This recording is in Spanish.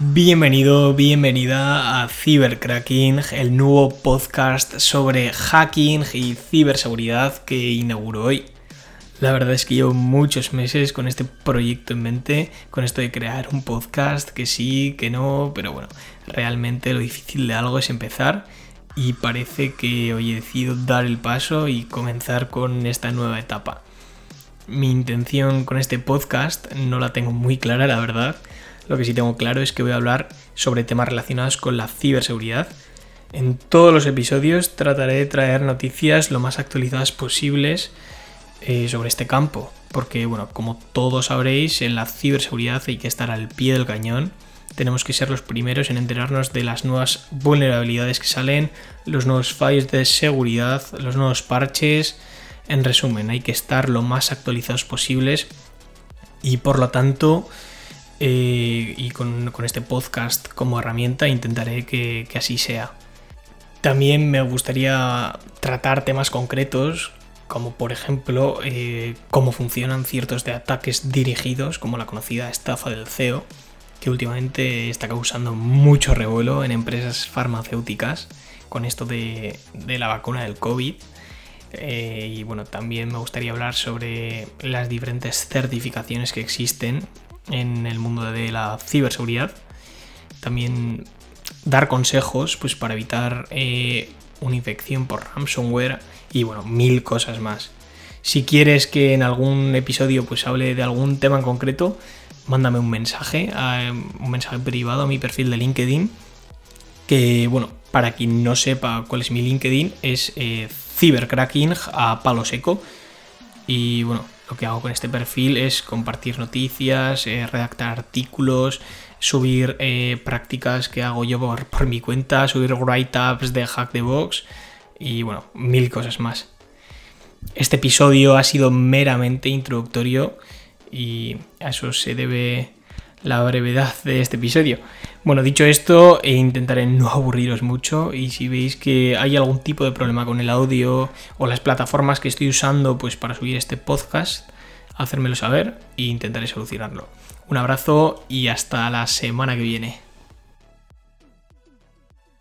Bienvenido, bienvenida a Cybercracking, el nuevo podcast sobre hacking y ciberseguridad que inauguro hoy. La verdad es que llevo muchos meses con este proyecto en mente, con esto de crear un podcast, que sí, que no, pero bueno, realmente lo difícil de algo es empezar y parece que hoy he decidido dar el paso y comenzar con esta nueva etapa. Mi intención con este podcast no la tengo muy clara, la verdad lo que sí tengo claro es que voy a hablar sobre temas relacionados con la ciberseguridad. En todos los episodios trataré de traer noticias lo más actualizadas posibles eh, sobre este campo, porque bueno, como todos sabréis, en la ciberseguridad hay que estar al pie del cañón. Tenemos que ser los primeros en enterarnos de las nuevas vulnerabilidades que salen, los nuevos fallos de seguridad, los nuevos parches. En resumen, hay que estar lo más actualizados posibles y por lo tanto eh, y con, este podcast como herramienta intentaré que, así sea. También me gustaría tratar temas concretos, como por ejemplo eh, cómo funcionan ciertos de ataques dirigidos, como la conocida estafa del CEO, que últimamente está causando mucho revuelo en empresas farmacéuticas con esto de, la vacuna del COVID. Eh, y bueno, también me gustaría hablar sobre las diferentes certificaciones que existen en el mundo de la ciberseguridad. También dar consejos pues, para evitar eh, una infección por ransomware y bueno, mil cosas más. Si quieres que en algún episodio pues hable de algún tema en concreto, mándame un mensaje, un mensaje privado a mi perfil de LinkedIn. Que bueno, para quien no sepa cuál es mi LinkedIn, es eh, cibercracking a palo seco. Y bueno, lo que hago con este perfil es compartir noticias, eh, redactar artículos, subir eh, prácticas que hago yo por, mi cuenta, subir write-ups de Hack the Box y bueno, mil cosas más. Este episodio ha sido meramente introductorio y a eso se debe la brevedad de este episodio. Bueno, dicho esto, eh, intentaré no aburriros mucho y si veis que hay algún tipo de problema con el audio o las plataformas que estoy usando pues para subir este podcast, hacérmelo saber e intentaré solucionarlo. Un abrazo y hasta la semana que viene.